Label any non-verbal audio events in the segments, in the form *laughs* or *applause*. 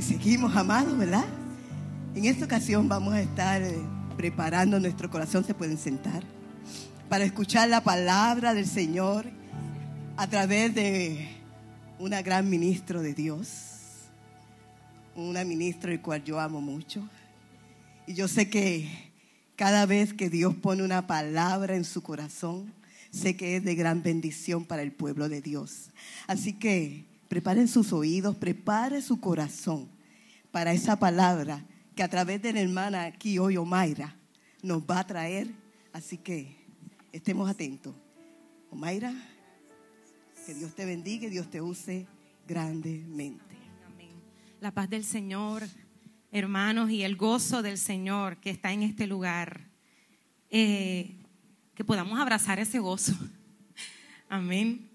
Seguimos amados, ¿verdad? En esta ocasión vamos a estar eh, preparando nuestro corazón, se pueden sentar, para escuchar la palabra del Señor a través de una gran ministro de Dios, una ministra el cual yo amo mucho. Y yo sé que cada vez que Dios pone una palabra en su corazón, sé que es de gran bendición para el pueblo de Dios. Así que preparen sus oídos, prepare su corazón para esa palabra que a través de la hermana aquí hoy, Omaira, nos va a traer. Así que estemos atentos. Omaira, que Dios te bendiga y Dios te use grandemente. Amén. La paz del Señor, hermanos, y el gozo del Señor que está en este lugar. Eh, que podamos abrazar ese gozo. *laughs* Amén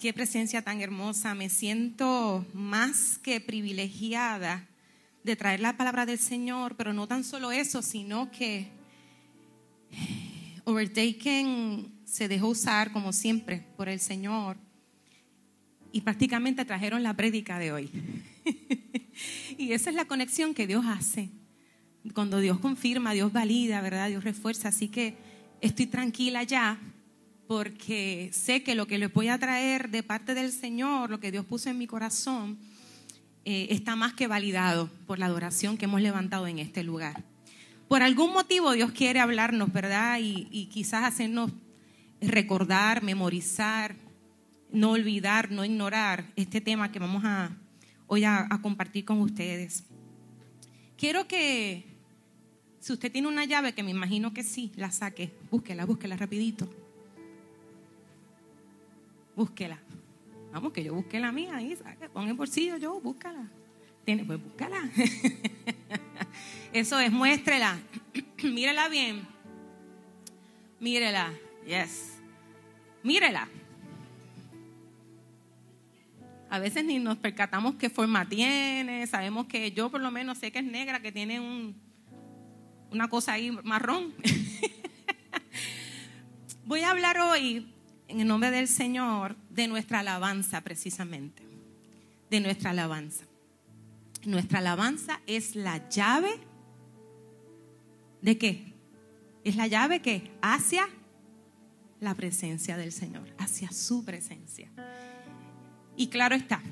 qué presencia tan hermosa. Me siento más que privilegiada de traer la palabra del Señor, pero no tan solo eso, sino que Overtaken se dejó usar como siempre por el Señor y prácticamente trajeron la prédica de hoy. *laughs* y esa es la conexión que Dios hace. Cuando Dios confirma, Dios valida, ¿verdad? Dios refuerza. Así que estoy tranquila ya porque sé que lo que les voy a traer de parte del Señor, lo que Dios puso en mi corazón, eh, está más que validado por la adoración que hemos levantado en este lugar. Por algún motivo Dios quiere hablarnos, ¿verdad? Y, quizás hacernos recordar, memorizar, no olvidar, no ignorar este tema que vamos a hoy a, a compartir con ustedes. Quiero que, si usted tiene una llave, que me imagino que sí, la saque, búsquela, búsquela rapidito búsquela. Vamos, que yo busque la mía ahí, pon el bolsillo yo, búscala. Tiene, pues búscala. *laughs* Eso es, muéstrela. *clears throat* Mírela bien. Mírela. Yes. Mírela. A veces ni nos percatamos qué forma tiene. Sabemos que yo por lo menos sé que es negra, que tiene un, una cosa ahí marrón. *laughs* Voy a hablar hoy en el nombre del Señor de nuestra alabanza precisamente, de nuestra alabanza. Nuestra alabanza es la llave de qué? Es la llave que hacia la presencia del Señor, hacia su presencia. Y claro está,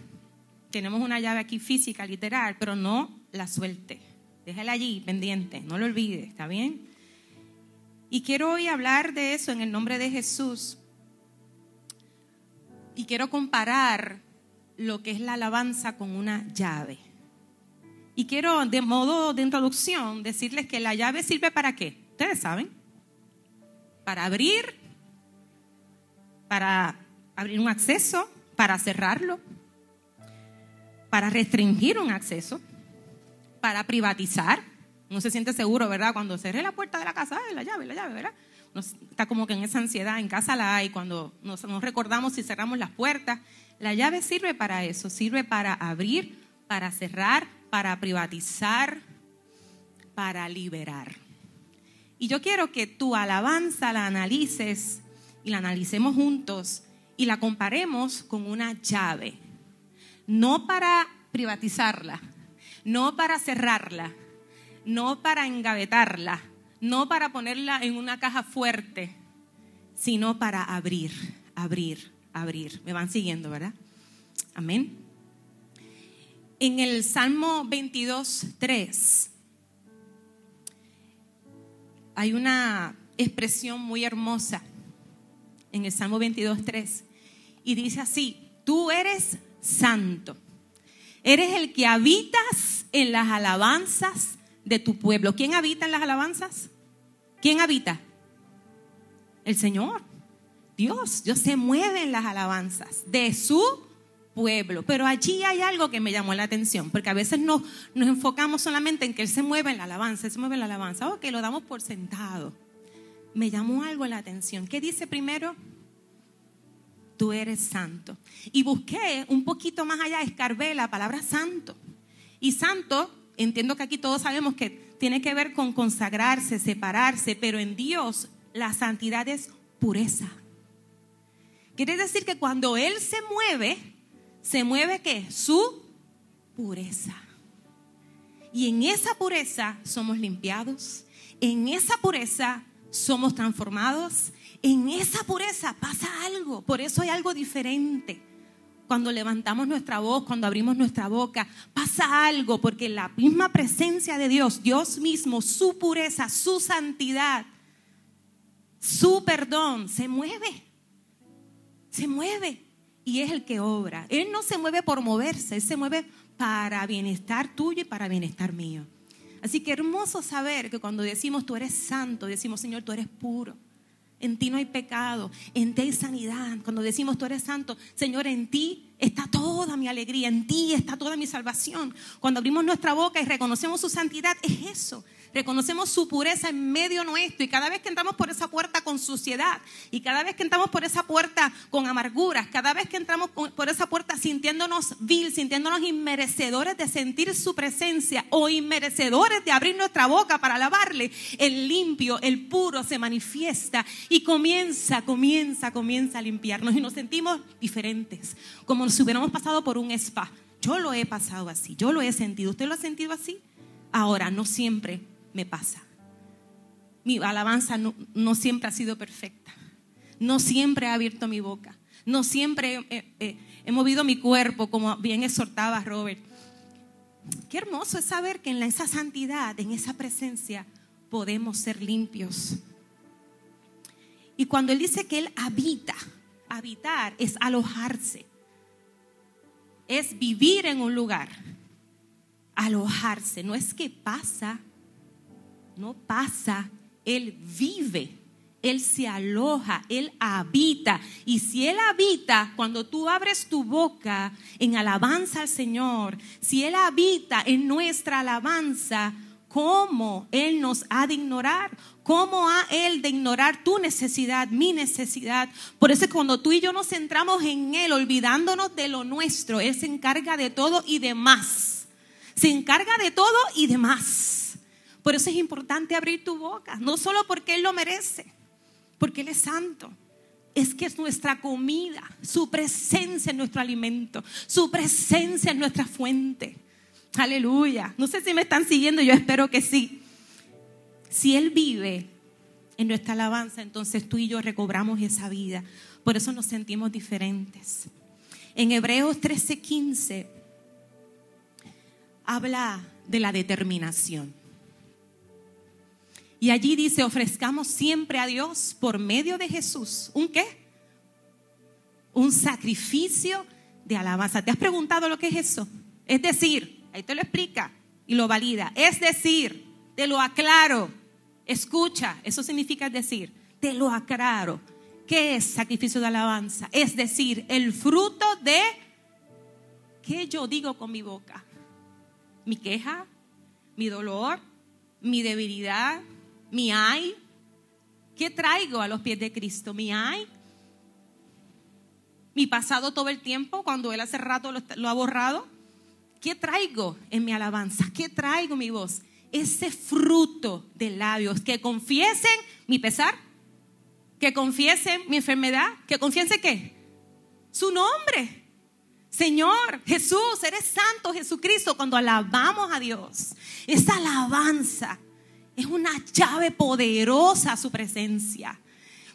tenemos una llave aquí física, literal, pero no la suelte. Déjala allí pendiente, no lo olvide, ¿está bien? Y quiero hoy hablar de eso en el nombre de Jesús, y quiero comparar lo que es la alabanza con una llave. Y quiero, de modo de introducción, decirles que la llave sirve para qué. Ustedes saben. Para abrir, para abrir un acceso, para cerrarlo, para restringir un acceso, para privatizar. No se siente seguro, ¿verdad? Cuando cerré la puerta de la casa, la llave, la llave, ¿verdad? Está como que en esa ansiedad, en casa la hay, cuando nos, nos recordamos si cerramos las puertas. La llave sirve para eso, sirve para abrir, para cerrar, para privatizar, para liberar. Y yo quiero que tu alabanza la analices y la analicemos juntos y la comparemos con una llave. No para privatizarla, no para cerrarla, no para engavetarla, no para ponerla en una caja fuerte, sino para abrir, abrir, abrir. Me van siguiendo, ¿verdad? Amén. En el Salmo 22, 3, hay una expresión muy hermosa en el Salmo 22, 3, y dice así, tú eres santo, eres el que habitas en las alabanzas de tu pueblo. ¿Quién habita en las alabanzas? ¿Quién habita? El Señor. Dios, Dios se mueve en las alabanzas de su pueblo. Pero allí hay algo que me llamó la atención, porque a veces nos, nos enfocamos solamente en que Él se mueve en la alabanza, Él se mueve en la alabanza. Ok, lo damos por sentado. Me llamó algo la atención. ¿Qué dice primero? Tú eres santo. Y busqué un poquito más allá, escarbé la palabra santo. Y santo entiendo que aquí todos sabemos que tiene que ver con consagrarse, separarse, pero en Dios la santidad es pureza. Quiere decir que cuando Él se mueve, se mueve qué? Su pureza. Y en esa pureza somos limpiados, en esa pureza somos transformados, en esa pureza pasa algo, por eso hay algo diferente. Cuando levantamos nuestra voz, cuando abrimos nuestra boca, pasa algo, porque la misma presencia de Dios, Dios mismo, su pureza, su santidad, su perdón, se mueve, se mueve y es el que obra. Él no se mueve por moverse, Él se mueve para bienestar tuyo y para bienestar mío. Así que hermoso saber que cuando decimos tú eres santo, decimos Señor, tú eres puro. En ti no hay pecado, en ti hay sanidad. Cuando decimos tú eres santo, Señor, en ti está toda mi alegría, en ti está toda mi salvación. Cuando abrimos nuestra boca y reconocemos su santidad, es eso. Reconocemos su pureza en medio nuestro y cada vez que entramos por esa puerta con suciedad y cada vez que entramos por esa puerta con amarguras, cada vez que entramos por esa puerta sintiéndonos vil, sintiéndonos inmerecedores de sentir su presencia o inmerecedores de abrir nuestra boca para alabarle, el limpio, el puro se manifiesta y comienza, comienza, comienza a limpiarnos y nos sentimos diferentes, como si hubiéramos pasado por un spa. Yo lo he pasado así, yo lo he sentido. ¿Usted lo ha sentido así? Ahora, no siempre me pasa. Mi alabanza no, siempre ha sido perfecta. No siempre he abierto mi boca. No siempre he, movido mi cuerpo, como bien exhortaba Robert. Qué hermoso es saber que en esa santidad, en esa presencia, podemos ser limpios. Y cuando Él dice que Él habita, habitar es alojarse, es vivir en un lugar, alojarse, no es que pasa, no pasa, Él vive, Él se aloja, Él habita. Y si Él habita, cuando tú abres tu boca en alabanza al Señor, si Él habita en nuestra alabanza, ¿cómo Él nos ha de ignorar? ¿Cómo ha Él de ignorar tu necesidad, mi necesidad? Por eso es cuando tú y yo nos centramos en Él, olvidándonos de lo nuestro, Él se encarga de todo y de más. Se encarga de todo y de más. Por eso es importante abrir tu boca, no solo porque Él lo merece, porque Él es santo. Es que es nuestra comida, su presencia en nuestro alimento, su presencia en nuestra fuente. Aleluya. No sé si me están siguiendo, yo espero que sí. Si Él vive en nuestra alabanza, entonces tú y yo recobramos esa vida. Por eso nos sentimos diferentes. En Hebreos 13:15 habla de la determinación. Y allí dice, ofrezcamos siempre a Dios por medio de Jesús. ¿Un qué? Un sacrificio de alabanza. ¿Te has preguntado lo que es eso? Es decir, ahí te lo explica y lo valida. Es decir, te lo aclaro. Escucha, eso significa decir, te lo aclaro. ¿Qué es sacrificio de alabanza? Es decir, el fruto de ¿qué yo digo con mi boca? Mi queja, mi dolor, mi debilidad, mi ay. ¿Qué traigo a los pies de Cristo? Mi ay. Mi pasado todo el tiempo, cuando Él hace rato lo, ha borrado. ¿Qué traigo en mi alabanza? ¿Qué traigo mi voz? Ese fruto de labios que confiesen mi pesar, que confiesen mi enfermedad, que confiesen qué? Su nombre. Señor, Jesús, eres santo Jesucristo. Cuando alabamos a Dios, esa alabanza es una llave poderosa su presencia.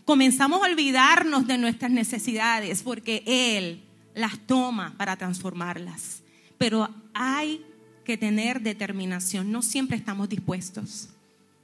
Comenzamos a olvidarnos de nuestras necesidades porque Él las toma para transformarlas. Pero hay que tener determinación. No siempre estamos dispuestos.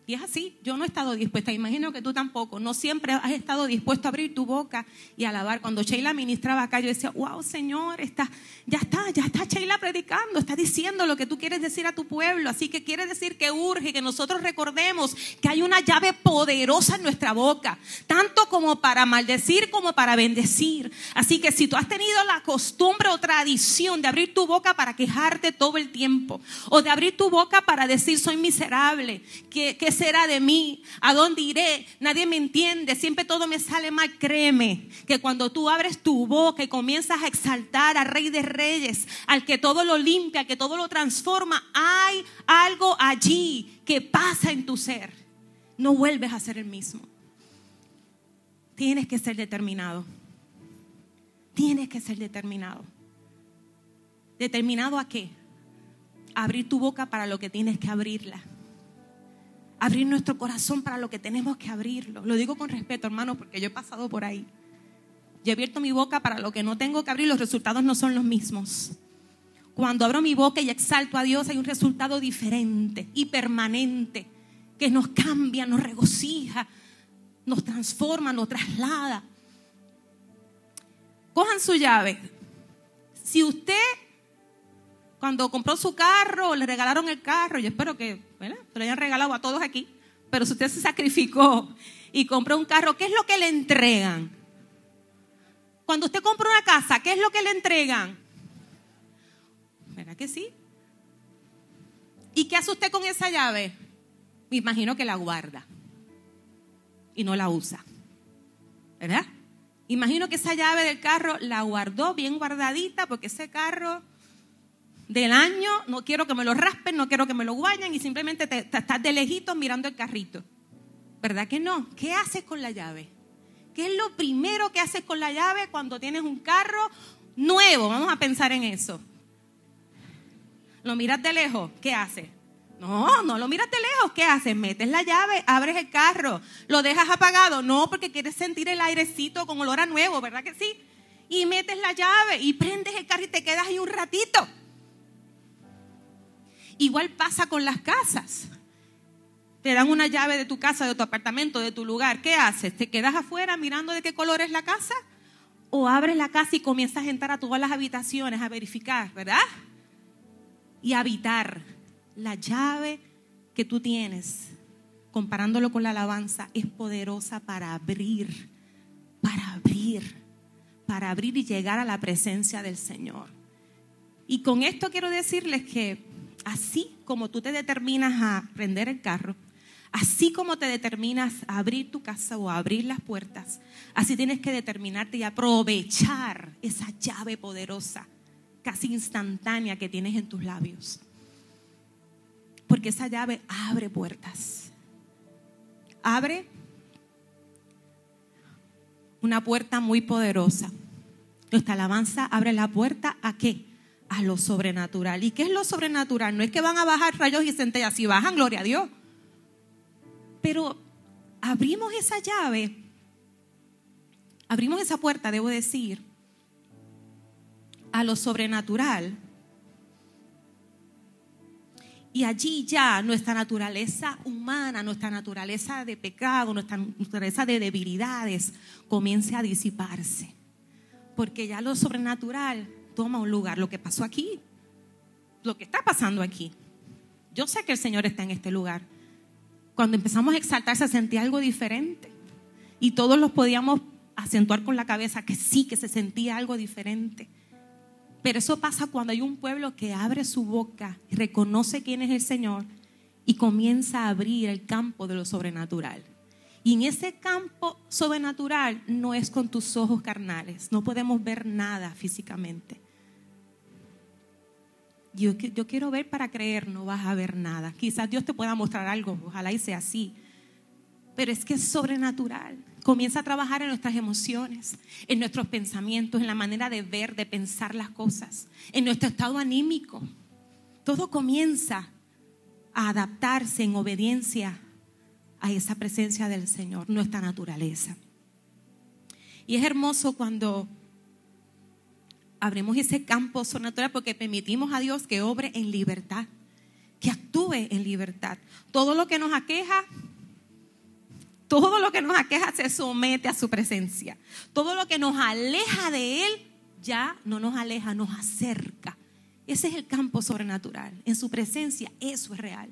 Y es así, yo no he estado dispuesta, imagino que tú tampoco, no siempre has estado dispuesto a abrir tu boca y alabar. Cuando Sheila ministraba acá, yo decía, wow, Señor, está, ya está, ya está Sheila predicando, está diciendo lo que tú quieres decir a tu pueblo. Así que quiere decir que urge que nosotros recordemos que hay una llave poderosa en nuestra boca, tanto como para maldecir como para bendecir. Así que si tú has tenido la costumbre o tradición de abrir tu boca para quejarte todo el tiempo, o de abrir tu boca para decir soy miserable, que, que será de mí? ¿A dónde iré? Nadie me entiende, siempre todo me sale mal. Créeme que cuando tú abres tu boca y comienzas a exaltar al Rey de Reyes, al que todo lo limpia, al que todo lo transforma, hay algo allí que pasa en tu ser. No vuelves a ser el mismo. Tienes que ser determinado. Tienes que ser determinado. ¿Determinado a qué? abrir tu boca para lo que tienes que abrirla. Abrir nuestro corazón para lo que tenemos que abrirlo. Lo digo con respeto, hermano, porque yo he pasado por ahí. Yo he abierto mi boca para lo que no tengo que abrir, los resultados no son los mismos. Cuando abro mi boca y exalto a Dios hay un resultado diferente y permanente que nos cambia, nos regocija, nos transforma, nos traslada. Cojan su llave. Si usted cuando compró su carro, le regalaron el carro, yo espero que se lo hayan regalado a todos aquí, pero si usted se sacrificó y compró un carro, ¿qué es lo que le entregan? Cuando usted compra una casa, ¿qué es lo que le entregan? ¿Verdad que sí? ¿Y qué hace usted con esa llave? Me imagino que la guarda y no la usa. ¿Verdad? Imagino que esa llave del carro la guardó bien guardadita porque ese carro del año, no quiero que me lo raspen, no quiero que me lo guayen y simplemente te, estás de lejito mirando el carrito. ¿Verdad que no? ¿Qué haces con la llave? ¿Qué es lo primero que haces con la llave cuando tienes un carro nuevo? Vamos a pensar en eso. Lo miras de lejos, ¿qué haces? No, no lo miras de lejos, ¿qué haces? Metes la llave, abres el carro, lo dejas apagado, no, porque quieres sentir el airecito con olor a nuevo, ¿verdad que sí? Y metes la llave y prendes el carro y te quedas ahí un ratito. Igual pasa con las casas. Te dan una llave de tu casa, de tu apartamento, de tu lugar. ¿Qué haces? ¿Te quedas afuera mirando de qué color es la casa? ¿O abres la casa y comienzas a entrar a todas las habitaciones a verificar, verdad? Y habitar. La llave que tú tienes, comparándolo con la alabanza, es poderosa para abrir, para abrir, para abrir y llegar a la presencia del Señor. Y con esto quiero decirles que así como tú te determinas a prender el carro, así como te determinas a abrir tu casa o a abrir las puertas, así tienes que determinarte y aprovechar esa llave poderosa, casi instantánea que tienes en tus labios. Porque esa llave abre puertas. Abre una puerta muy poderosa. Nuestra alabanza abre la puerta a qué? A lo sobrenatural. ¿Y qué es lo sobrenatural? No es que van a bajar rayos y centellas, si bajan, gloria a Dios. Pero abrimos esa llave, abrimos esa puerta, debo decir, a lo sobrenatural. Y allí ya nuestra naturaleza humana, nuestra naturaleza de pecado, nuestra naturaleza de debilidades comience a disiparse. Porque ya lo sobrenatural toma un lugar. Lo que pasó aquí, lo que está pasando aquí. Yo sé que el Señor está en este lugar. Cuando empezamos a exaltar se sentía algo diferente. Y todos los podíamos acentuar con la cabeza que sí, que se sentía algo diferente. Pero eso pasa cuando hay un pueblo que abre su boca reconoce quién es el Señor y comienza a abrir el campo de lo sobrenatural. Y en ese campo sobrenatural no es con tus ojos carnales, no podemos ver nada físicamente. Yo, quiero ver para creer, no vas a ver nada. Quizás Dios te pueda mostrar algo, ojalá y sea así. Pero es que es sobrenatural. Comienza a trabajar en nuestras emociones, en nuestros pensamientos, en la manera de ver, de pensar las cosas, en nuestro estado anímico. Todo comienza a adaptarse en obediencia a esa presencia del Señor, nuestra naturaleza. Y es hermoso cuando abrimos ese campo sobrenatural porque permitimos a Dios que obre en libertad, que actúe en libertad. Todo lo que nos aqueja, todo lo que nos aqueja se somete a su presencia. Todo lo que nos aleja de Él ya no nos aleja, nos acerca. Ese es el campo sobrenatural. En su presencia, eso es real.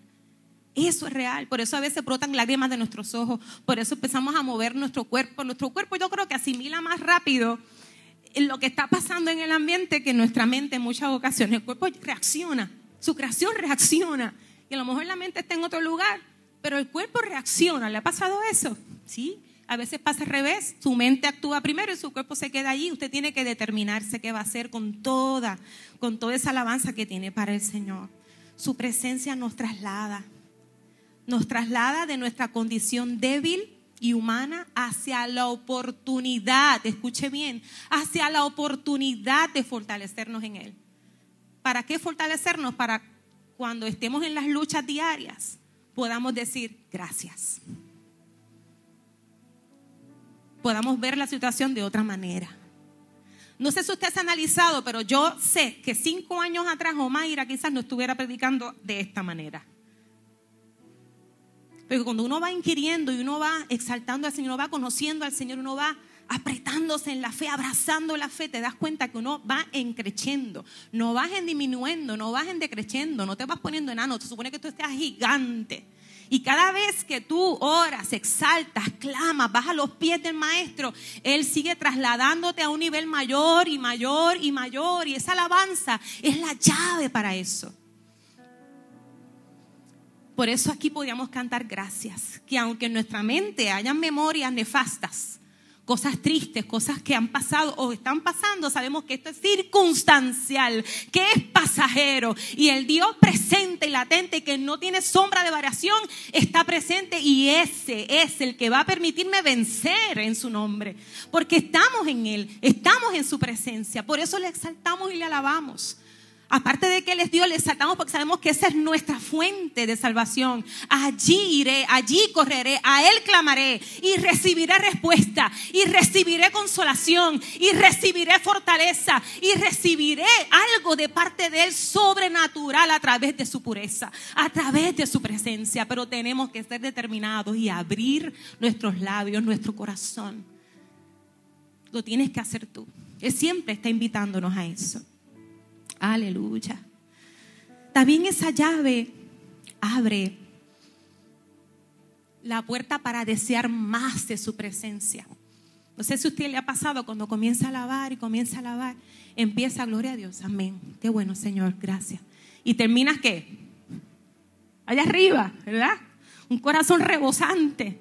Eso es real. Por eso a veces brotan lágrimas de nuestros ojos. Por eso empezamos a mover nuestro cuerpo. Nuestro cuerpo yo creo que asimila más rápido lo que está pasando en el ambiente que nuestra mente en muchas ocasiones. El cuerpo reacciona, su creación reacciona. Y a lo mejor la mente está en otro lugar, pero el cuerpo reacciona. ¿Le ha pasado eso? Sí. A veces pasa al revés, su mente actúa primero y su cuerpo se queda allí. Usted tiene que determinarse qué va a hacer con toda, con toda esa alabanza que tiene para el Señor. Su presencia nos traslada, nos traslada de nuestra condición débil y humana hacia la oportunidad, escuche bien, hacia la oportunidad de fortalecernos en Él. ¿Para qué fortalecernos? Para cuando estemos en las luchas diarias, podamos decir gracias. Podamos ver la situación de otra manera. No sé si usted se ha analizado, pero yo sé que cinco años atrás Omaira quizás no estuviera predicando de esta manera. Pero cuando uno va inquiriendo y uno va exaltando al Señor, uno va conociendo al Señor, uno va apretándose en la fe, abrazando la fe, te das cuenta que uno va encreciendo, no vas en disminuyendo, no vas en decreciendo, no te vas poniendo enano, se supone que tú estés gigante. Y cada vez que tú oras, exaltas, clamas, vas a los pies del maestro, Él sigue trasladándote a un nivel mayor y mayor y mayor. Y esa alabanza es la llave para eso. Por eso aquí podíamos cantar gracias, que aunque en nuestra mente hayan memorias nefastas, cosas tristes, cosas que han pasado o están pasando, sabemos que esto es circunstancial, que es pasajero. Y el Dios presente y latente, que no tiene sombra de variación, está presente y ese es el que va a permitirme vencer en su nombre. Porque estamos en Él, estamos en su presencia. Por eso le exaltamos y le alabamos. Aparte de que Él es Dios, le saltamos porque sabemos que esa es nuestra fuente de salvación. Allí iré, allí correré, a Él clamaré y recibiré respuesta y recibiré consolación y recibiré fortaleza y recibiré algo de parte de Él sobrenatural a través de su pureza, a través de su presencia. Pero tenemos que ser determinados y abrir nuestros labios, nuestro corazón. Lo tienes que hacer tú. Él siempre está invitándonos a eso. Aleluya. También esa llave abre la puerta para desear más de su presencia. No sé si a usted le ha pasado cuando comienza a alabar y comienza a alabar, empieza gloria a Dios, amén. Qué bueno, Señor, gracias. Y terminas qué? Allá arriba, ¿verdad? Un corazón rebosante.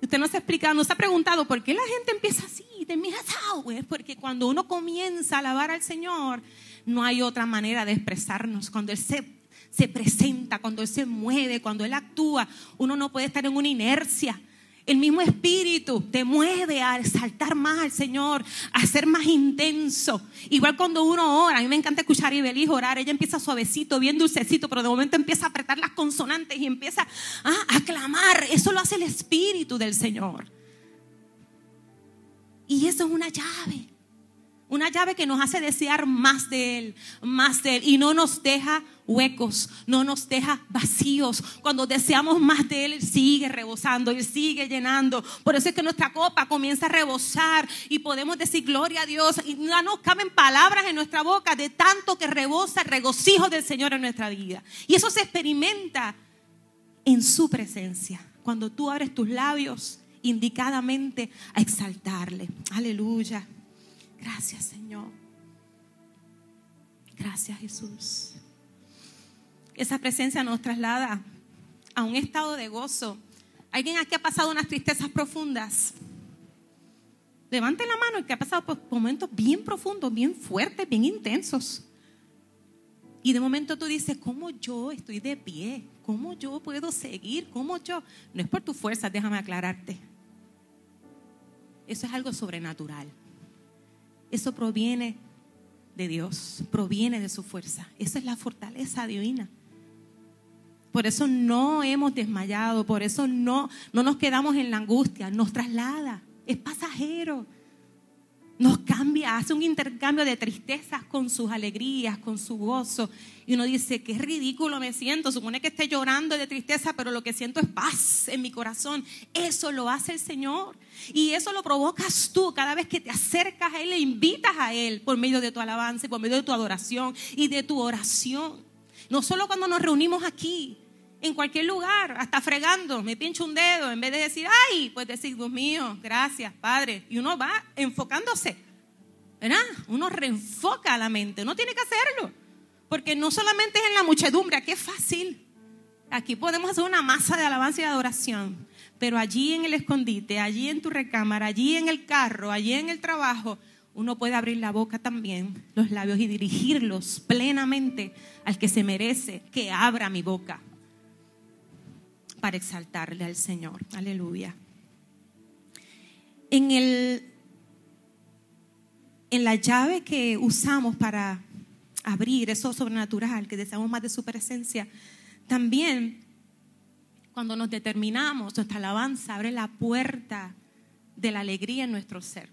Usted no se ha explicado, no se ha preguntado por qué la gente empieza así, termina así, porque cuando uno comienza a alabar al Señor, no hay otra manera de expresarnos. Cuando Él se, se presenta, cuando Él se mueve, cuando Él actúa, uno no puede estar en una inercia. El mismo espíritu te mueve a exaltar más al Señor, a ser más intenso. Igual cuando uno ora, a mí me encanta escuchar a Ibeliz orar, ella empieza suavecito, bien dulcecito, pero de momento empieza a apretar las consonantes y empieza a clamar. Eso lo hace el espíritu del Señor. Y eso es una llave. Una llave que nos hace desear más de Él, más de Él. Y no nos deja huecos, no nos deja vacíos. Cuando deseamos más de Él, Él sigue rebosando, Él sigue llenando. Por eso es que nuestra copa comienza a rebosar y podemos decir gloria a Dios. Y no nos caben palabras en nuestra boca de tanto que rebosa el regocijo del Señor en nuestra vida. Y eso se experimenta en su presencia. Cuando tú abres tus labios indicadamente a exaltarle. Aleluya. Gracias, Señor. Gracias, Jesús. Esa presencia nos traslada a un estado de gozo. ¿Alguien aquí ha pasado unas tristezas profundas? Levante la mano y que ha pasado por momentos bien profundos, bien fuertes, bien intensos. Y de momento tú dices, ¿cómo yo estoy de pie? ¿Cómo yo puedo seguir? ¿Cómo yo? No es por tu fuerza, déjame aclararte. Eso es algo sobrenatural. Eso proviene de Dios, proviene de su fuerza. Esa es la fortaleza divina. Por eso no hemos desmayado, por eso no, no nos quedamos en la angustia, nos traslada, es pasajero nos cambia, hace un intercambio de tristezas con sus alegrías, con su gozo. Y uno dice, qué ridículo me siento, supone que esté llorando de tristeza, pero lo que siento es paz en mi corazón. Eso lo hace el Señor. Y eso lo provocas tú cada vez que te acercas a Él, le invitas a Él por medio de tu alabanza, por medio de tu adoración y de tu oración. No solo cuando nos reunimos aquí, en cualquier lugar, hasta fregando, me pincho un dedo, en vez de decir, ay, pues decir, Dios mío, gracias, Padre. Y uno va enfocándose, ¿verdad? Uno reenfoca la mente, uno tiene que hacerlo, porque no solamente es en la muchedumbre, aquí es fácil. Aquí podemos hacer una masa de alabanza y de adoración, pero allí en el escondite, allí en tu recámara, allí en el carro, allí en el trabajo, uno puede abrir la boca también, los labios y dirigirlos plenamente al que se merece que abra mi boca para exaltarle al Señor. Aleluya. En, el, en la llave que usamos para abrir eso sobrenatural, que deseamos más de su presencia, también cuando nos determinamos, nuestra alabanza abre la puerta de la alegría en nuestro ser.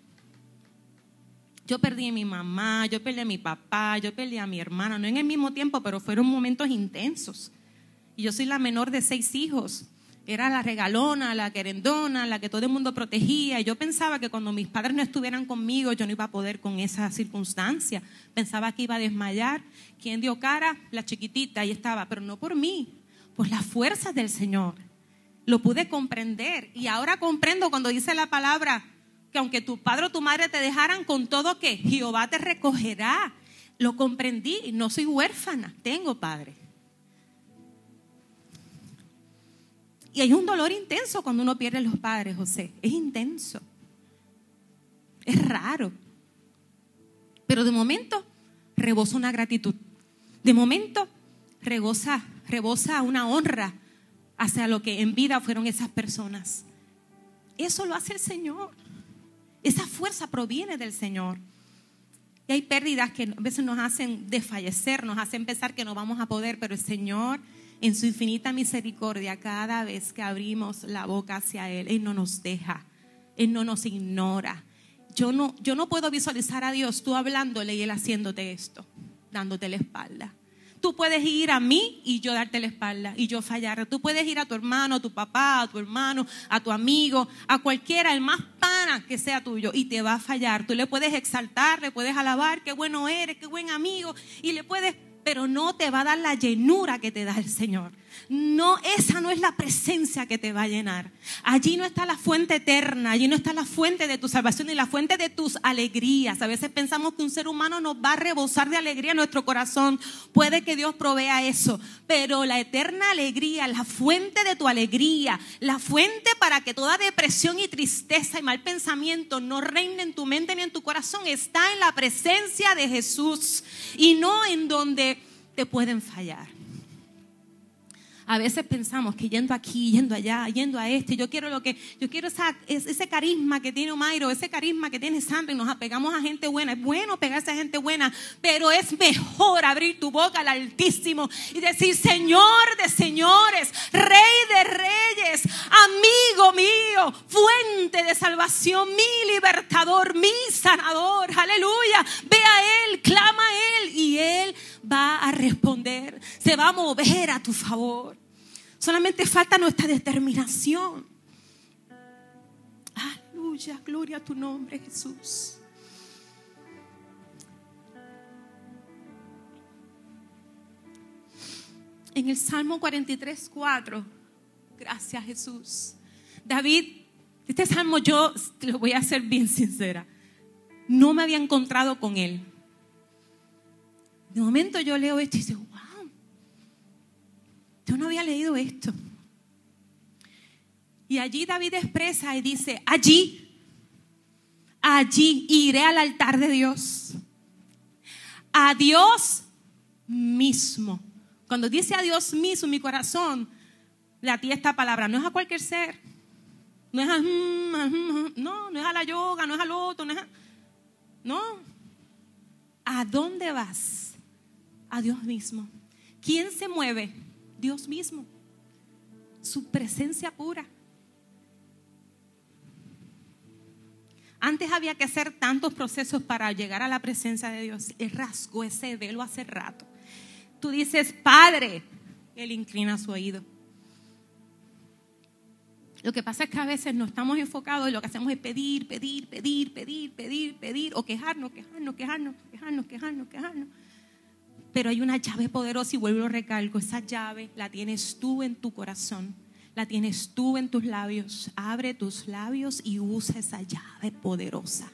Yo perdí a mi mamá, yo perdí a mi papá, yo perdí a mi hermana, no en el mismo tiempo, pero fueron momentos intensos. Y yo soy la menor de seis hijos. Era la regalona, la querendona, la que todo el mundo protegía. Y yo pensaba que cuando mis padres no estuvieran conmigo, yo no iba a poder con esa circunstancia. Pensaba que iba a desmayar. ¿Quién dio cara? La chiquitita, ahí estaba, pero no por mí, por las fuerzas del Señor. Lo pude comprender y ahora comprendo cuando dice la palabra que aunque tu padre o tu madre te dejaran con todo que Jehová te recogerá. Lo comprendí, no soy huérfana, tengo padre. Y hay un dolor intenso cuando uno pierde a los padres, José. Es intenso. Es raro. Pero de momento rebosa una gratitud. De momento rebosa rebosa una honra hacia lo que en vida fueron esas personas. Eso lo hace el Señor. Esa fuerza proviene del Señor. Y hay pérdidas que a veces nos hacen desfallecer, nos hacen pensar que no vamos a poder, pero el Señor, en su infinita misericordia, cada vez que abrimos la boca hacia Él, Él no nos deja, Él no nos ignora. Yo no, yo no puedo visualizar a Dios tú hablándole y Él haciéndote esto, dándote la espalda. Tú puedes ir a mí y yo darte la espalda y yo fallar. Tú puedes ir a tu hermano, a tu papá, a tu hermano, a tu amigo, a cualquiera, el más pana que sea tuyo y te va a fallar. Tú le puedes exaltar, le puedes alabar, qué bueno eres, qué buen amigo y le puedes, pero no te va a dar la llenura que te da el Señor. No, esa no es la presencia que te va a llenar. Allí no está la fuente eterna, allí no está la fuente de tu salvación y la fuente de tus alegrías. A veces pensamos que un ser humano nos va a rebosar de alegría en nuestro corazón. Puede que Dios provea eso, pero la eterna alegría, la fuente de tu alegría, la fuente para que toda depresión y tristeza y mal pensamiento no reine en tu mente ni en tu corazón, está en la presencia de Jesús y no en donde te pueden fallar. A veces pensamos que yendo aquí, yendo allá, yendo a este, yo quiero lo que, yo quiero ese carisma que tiene Omairo, ese carisma que tiene Sandra y nos apegamos a gente buena. Es bueno pegarse a gente buena, pero es mejor abrir tu boca al Altísimo y decir, Señor de señores, Rey de reyes, amigo mío, fuente de salvación, mi libertador, mi sanador, aleluya. Ve a Él, clama a Él y Él va a responder, se va a mover a tu favor. Solamente falta nuestra determinación. Aleluya, gloria a tu nombre, Jesús. En el Salmo 43, 4, gracias Jesús. David, este salmo yo lo voy a ser bien sincera, no me había encontrado con él. De momento yo leo esto y digo, wow, yo no había leído esto. Y allí David expresa y dice, allí, allí iré al altar de Dios. A Dios mismo. Cuando dice a Dios mismo, mi corazón ti esta palabra. No es a cualquier ser. No es a, mm, mm, mm, no, no es a la yoga, no es al otro, no es a, no. ¿A dónde vas? a Dios mismo. ¿Quién se mueve? Dios mismo. Su presencia pura. Antes había que hacer tantos procesos para llegar a la presencia de Dios. Él rasgó ese velo hace rato. Tú dices, Padre, Él inclina su oído. Lo que pasa es que a veces no estamos enfocados y lo que hacemos es pedir, pedir, pedir, pedir, pedir, pedir, o quejarnos, quejarnos, quejarnos, quejarnos, quejarnos, quejarnos. Pero hay una llave poderosa y vuelvo a recalco, esa llave la tienes tú en tu corazón, la tienes tú en tus labios. Abre tus labios y usa esa llave poderosa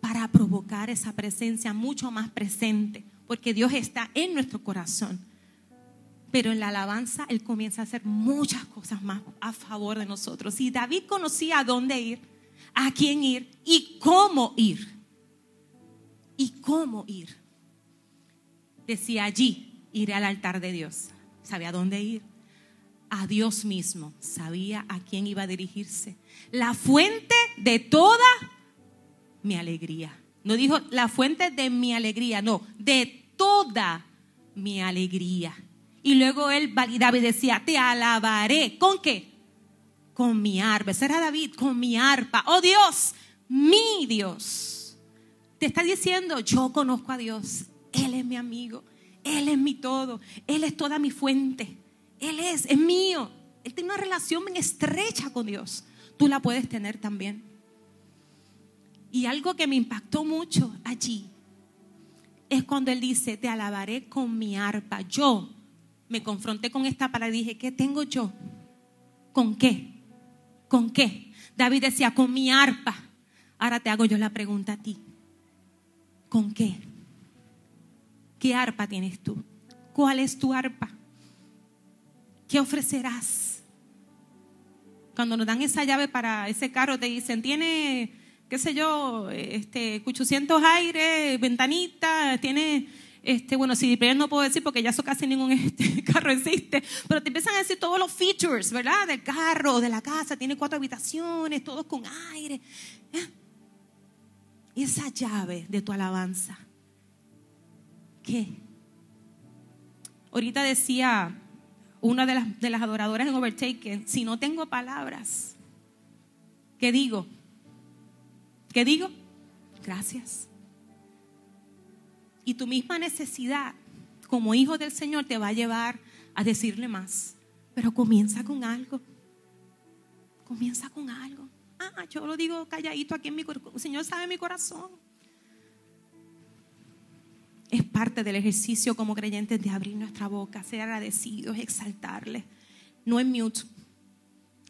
para provocar esa presencia mucho más presente, porque Dios está en nuestro corazón. Pero en la alabanza Él comienza a hacer muchas cosas más a favor de nosotros. Y David conocía a dónde ir, a quién ir y cómo ir. Y cómo ir decía allí, iré al altar de Dios. Sabía dónde ir. A Dios mismo. Sabía a quién iba a dirigirse. La fuente de toda mi alegría. No dijo la fuente de mi alegría, no, de toda mi alegría. Y luego él validaba y decía, te alabaré. ¿Con qué? Con mi arpa. Ese era David, con mi arpa. Oh Dios, mi Dios. Te está diciendo, yo conozco a Dios. Él es mi amigo. Él es mi todo. Él es toda mi fuente. Él es, es mío. Él tiene una relación estrecha con Dios. Tú la puedes tener también. Y algo que me impactó mucho allí es cuando él dice, te alabaré con mi arpa. Yo me confronté con esta palabra y dije, ¿qué tengo yo? ¿Con qué? ¿Con qué? David decía, con mi arpa. Ahora te hago yo la pregunta a ti. ¿Con qué? ¿Qué arpa tienes tú? ¿Cuál es tu arpa? ¿Qué ofrecerás? Cuando nos dan esa llave para ese carro, te dicen, tiene, qué sé yo, este, 800 aires, ventanita, tiene, este, bueno, si no puedo decir porque ya eso casi ningún *laughs* este, carro existe, pero te empiezan a decir todos los features, ¿verdad? Del carro, de la casa, tiene cuatro habitaciones, todos con aire. ¿eh? Esa llave de tu alabanza, ¿qué? Ahorita decía una de las, de las adoradoras en Overtaken, si no tengo palabras, ¿qué digo? ¿Qué digo? Gracias. Y tu misma necesidad como hijo del Señor te va a llevar a decirle más. Pero comienza con algo. Comienza con algo. Ah, yo lo digo calladito aquí en mi corazón. El Señor sabe mi corazón es parte del ejercicio como creyentes de abrir nuestra boca, ser agradecidos, exaltarle. No en mute.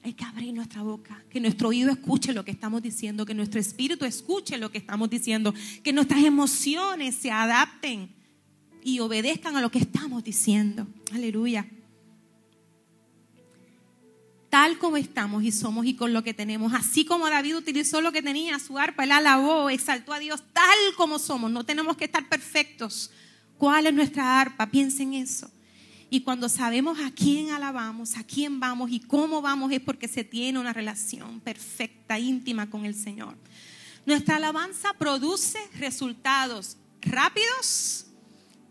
Hay que abrir nuestra boca, que nuestro oído escuche lo que estamos diciendo, que nuestro espíritu escuche lo que estamos diciendo, que nuestras emociones se adapten y obedezcan a lo que estamos diciendo. Aleluya tal como estamos y somos y con lo que tenemos. Así como David utilizó lo que tenía, su arpa, él alabó, exaltó a Dios tal como somos. No tenemos que estar perfectos. ¿Cuál es nuestra arpa? Piensen en eso. Y cuando sabemos a quién alabamos, a quién vamos y cómo vamos, es porque se tiene una relación perfecta, íntima con el Señor. Nuestra alabanza produce resultados rápidos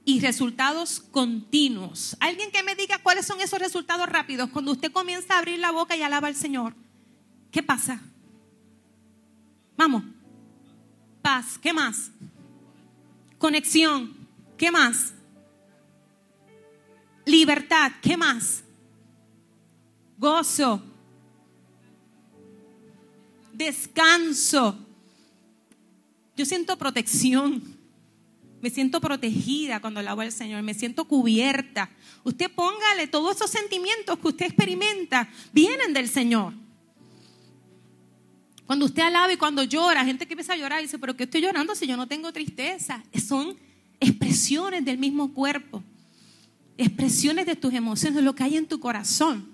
y resultados continuos. Alguien que me diga cuáles son esos resultados rápidos cuando usted comienza a abrir la boca y alaba al Señor. ¿Qué pasa? Vamos. Paz. ¿Qué más? Conexión. ¿Qué más? Libertad. ¿Qué más? Gozo. Descanso. Yo siento protección. Me siento protegida cuando alabo al Señor, me siento cubierta. Usted póngale todos esos sentimientos que usted experimenta, vienen del Señor. Cuando usted alaba y cuando llora, gente que empieza a llorar dice, pero ¿qué estoy llorando si yo no tengo tristeza? Son expresiones del mismo cuerpo, expresiones de tus emociones, de lo que hay en tu corazón.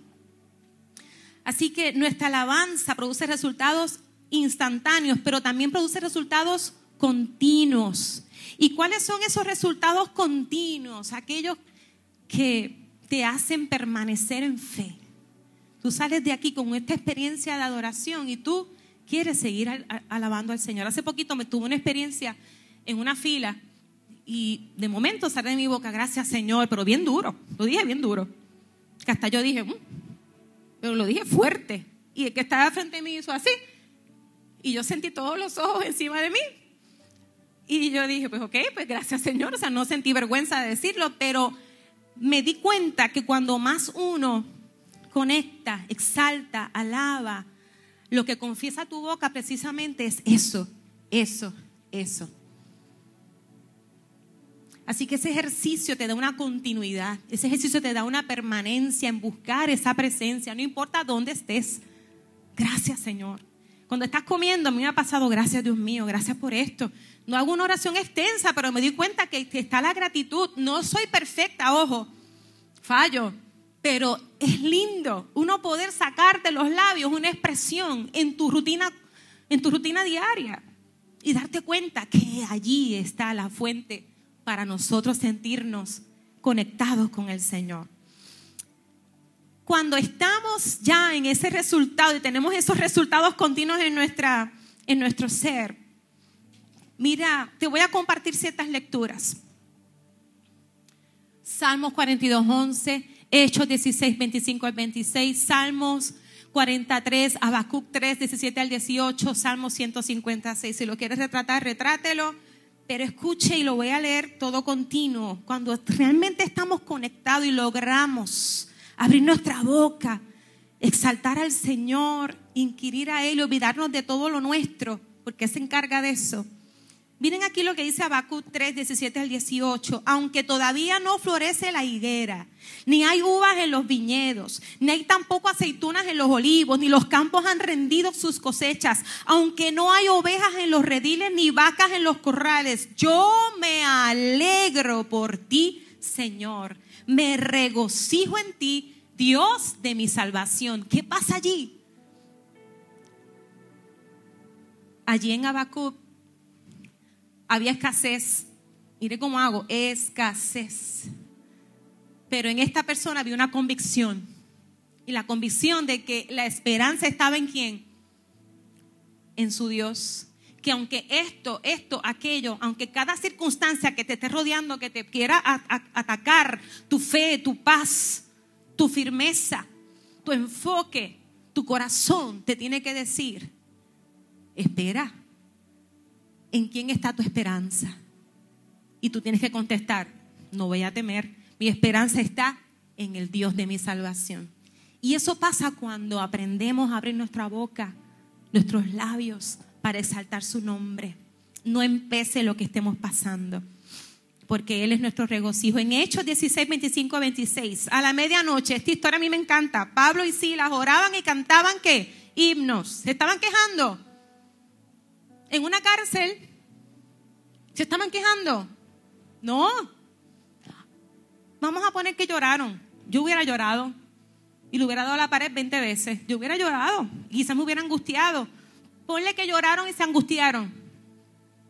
Así que nuestra alabanza produce resultados instantáneos, pero también produce resultados continuos. ¿Y cuáles son esos resultados continuos? Aquellos que te hacen permanecer en fe. Tú sales de aquí con esta experiencia de adoración y tú quieres seguir alabando al Señor. Hace poquito me tuve una experiencia en una fila y de momento sale de mi boca, gracias Señor, pero bien duro, lo dije bien duro. Que hasta yo dije, mm", pero lo dije fuerte. Y el que estaba frente a mí hizo así. Y yo sentí todos los ojos encima de mí. Y yo dije, pues ok, pues gracias Señor, o sea, no sentí vergüenza de decirlo, pero me di cuenta que cuando más uno conecta, exalta, alaba, lo que confiesa tu boca precisamente es eso, eso, eso. Así que ese ejercicio te da una continuidad, ese ejercicio te da una permanencia en buscar esa presencia, no importa dónde estés. Gracias Señor. Cuando estás comiendo, a mí me ha pasado, gracias Dios mío, gracias por esto. No hago una oración extensa, pero me di cuenta que está la gratitud. No soy perfecta, ojo, fallo, pero es lindo uno poder sacar de los labios una expresión en tu rutina, en tu rutina diaria y darte cuenta que allí está la fuente para nosotros sentirnos conectados con el Señor. Cuando estamos ya en ese resultado y tenemos esos resultados continuos en, nuestra, en nuestro ser, Mira, te voy a compartir ciertas lecturas. Salmos 42, 11, Hechos 16, 25 al 26, Salmos 43, Habacuc 3, 17 al 18, Salmos 156. Si lo quieres retratar, retrátelo, pero escuche y lo voy a leer todo continuo. Cuando realmente estamos conectados y logramos abrir nuestra boca, exaltar al Señor, inquirir a Él, olvidarnos de todo lo nuestro, porque se encarga de eso. Miren aquí lo que dice Habacuc 3, 17 al 18. Aunque todavía no florece la higuera, ni hay uvas en los viñedos, ni hay tampoco aceitunas en los olivos, ni los campos han rendido sus cosechas, aunque no hay ovejas en los rediles, ni vacas en los corrales, yo me alegro por ti, Señor. Me regocijo en ti, Dios de mi salvación. ¿Qué pasa allí? Allí en Habacuc había escasez. Mire cómo hago, escasez. Pero en esta persona había una convicción. Y la convicción de que la esperanza estaba en quién? En su Dios. Que aunque esto, esto, aquello, aunque cada circunstancia que te esté rodeando, que te quiera atacar tu fe, tu paz, tu firmeza, tu enfoque, tu corazón te tiene que decir, espera, ¿en quién está tu esperanza? Y tú tienes que contestar, no voy a temer, mi esperanza está en el Dios de mi salvación. Y eso pasa cuando aprendemos a abrir nuestra boca, nuestros labios, para exaltar su nombre. No empece lo que estemos pasando, porque Él es nuestro regocijo. En Hechos 16, 25, 26, a la medianoche, esta historia a mí me encanta. Pablo y Silas oraban y cantaban qué? Himnos. ¿Se estaban quejando? en una cárcel, ¿se estaban quejando? No. Vamos a poner que lloraron. Yo hubiera llorado y le hubiera dado a la pared 20 veces. Yo hubiera llorado. Quizás me hubiera angustiado. Ponle que lloraron y se angustiaron.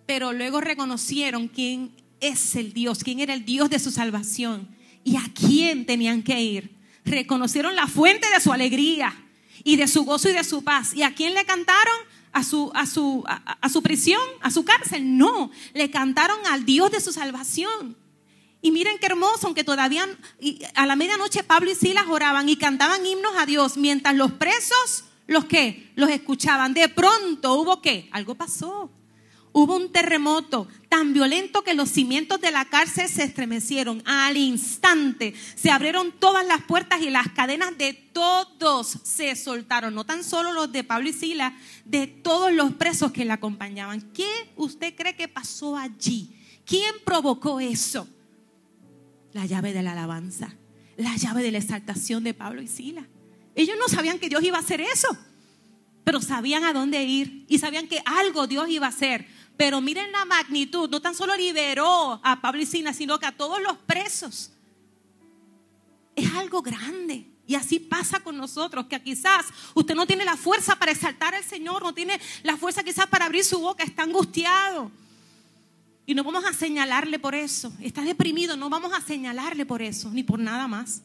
Pero luego reconocieron quién es el Dios, quién era el Dios de su salvación y a quién tenían que ir. Reconocieron la fuente de su alegría y de su gozo y de su paz. ¿Y a quién le cantaron? a su, a su, a, su prisión, a su cárcel. No, le cantaron al Dios de su salvación. Y miren qué hermoso, aunque todavía a la medianoche Pablo y Silas oraban y cantaban himnos a Dios, mientras los presos, los que los escuchaban. De pronto hubo qué, algo pasó. Hubo un terremoto tan violento que los cimientos de la cárcel se estremecieron. Al instante se abrieron todas las puertas y las cadenas de todos se soltaron. No tan solo los de Pablo y Sila, de todos los presos que la acompañaban. ¿Qué usted cree que pasó allí? ¿Quién provocó eso? La llave de la alabanza, la llave de la exaltación de Pablo y Sila. Ellos no sabían que Dios iba a hacer eso, pero sabían a dónde ir y sabían que algo Dios iba a hacer pero miren la magnitud, no tan solo liberó a Pablo y Sina, sino que a todos los presos. Es algo grande. Y así pasa con nosotros, que quizás usted no tiene la fuerza para exaltar al Señor, no tiene la fuerza quizás para abrir su boca, está angustiado. Y no vamos a señalarle por eso. Está deprimido, no vamos a señalarle por eso, ni por nada más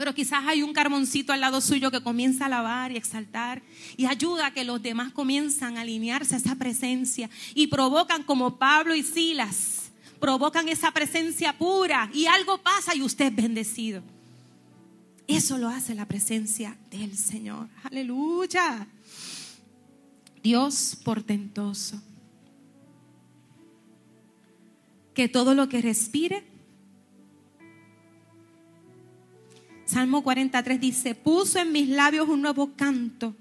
pero quizás hay un carboncito al lado suyo que comienza a alabar y exaltar y ayuda a que los demás comienzan a alinearse a esa presencia y provocan como Pablo y Silas, provocan esa presencia pura y algo pasa y usted es bendecido. Eso lo hace la presencia del Señor. Aleluya. Dios portentoso. Que todo lo que respire Salmo 43 dice, puso en mis labios un nuevo canto,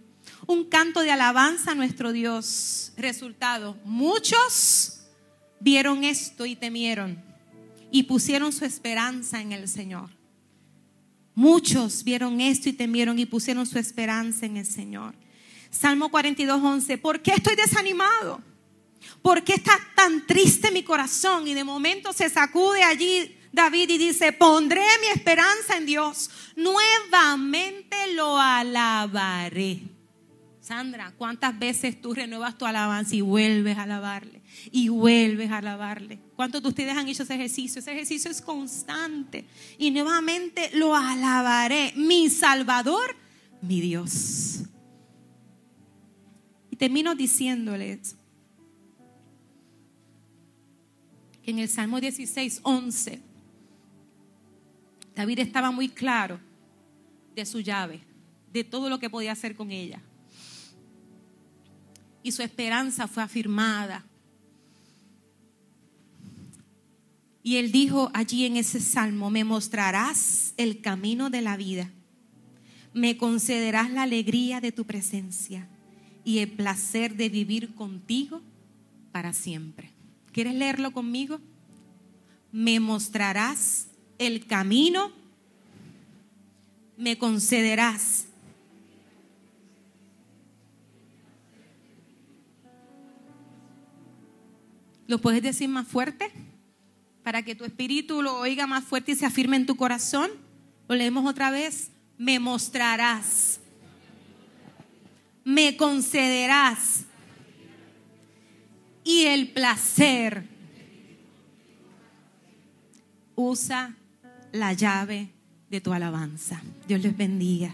un canto de alabanza a nuestro Dios. Resultado, muchos vieron esto y temieron y pusieron su esperanza en el Señor. Muchos vieron esto y temieron y pusieron su esperanza en el Señor. Salmo 42, 11. ¿Por qué estoy desanimado? ¿Por qué está tan triste mi corazón? Y de momento se sacude allí David y dice, pondré mi esperanza en Dios, nuevamente lo alabaré. Sandra, ¿cuántas veces tú renuevas tu alabanza y vuelves a alabarle? Y vuelves a alabarle. ¿Cuántos de ustedes han hecho ese ejercicio? Ese ejercicio es constante. Y nuevamente lo alabaré. Mi Salvador, mi Dios. Y termino diciéndoles que en el Salmo 16, 11 David estaba muy claro de su llave, de todo lo que podía hacer con ella. Y su esperanza fue afirmada. Y él dijo allí en ese salmo, me mostrarás el camino de la vida, me concederás la alegría de tu presencia y el placer de vivir contigo para siempre. ¿Quieres leerlo conmigo? Me mostrarás el camino, me concederás. ¿Lo puedes decir más fuerte? Para que tu espíritu lo oiga más fuerte y se afirme en tu corazón. Lo leemos otra vez. Me mostrarás. Me concederás. Y el placer. Usa la llave de tu alabanza. Dios les bendiga.